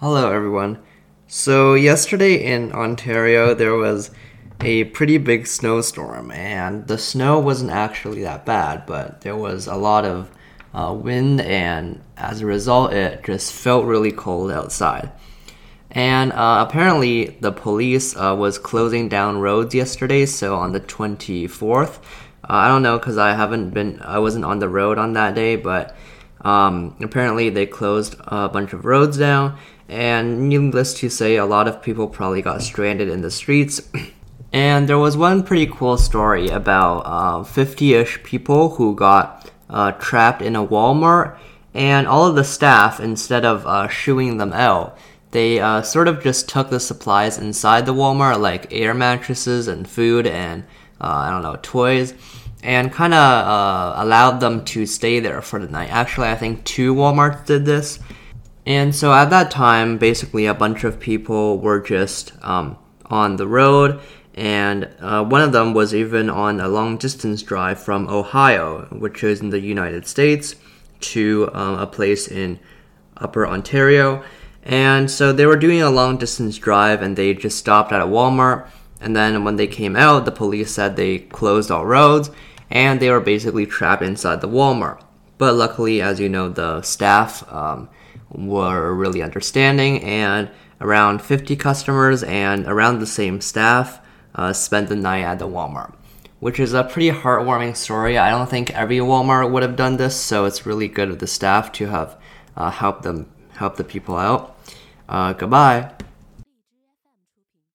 Hello, everyone. So, yesterday in Ontario, there was a pretty big snowstorm, and the snow wasn't actually that bad, but there was a lot of uh, wind, and as a result, it just felt really cold outside. And uh, apparently, the police uh, was closing down roads yesterday, so on the 24th. Uh, I don't know because I haven't been, I wasn't on the road on that day, but um, apparently they closed a bunch of roads down and needless to say, a lot of people probably got stranded in the streets. And there was one pretty cool story about 50 uh, ish people who got uh, trapped in a Walmart, and all of the staff, instead of uh, shooing them out, they uh, sort of just took the supplies inside the Walmart, like air mattresses and food and uh, I don't know, toys, and kind of allowed them to stay there for the night. Actually, I think two Walmarts did this. And so at that time, basically, a bunch of people were just um, on the road, and uh, one of them was even on a long distance drive from Ohio, which is in the United States, to um, a place in Upper Ontario. And so they were doing a long distance drive, and they just stopped at a Walmart. And then when they came out, the police said they closed all roads, and they were basically trapped inside the Walmart. But luckily, as you know, the staff um, were really understanding, and around 50 customers and around the same staff uh, spent the night at the Walmart, which is a pretty heartwarming story. I don't think every Walmart would have done this, so it's really good of the staff to have uh, helped them help the people out. Uh, goodbye.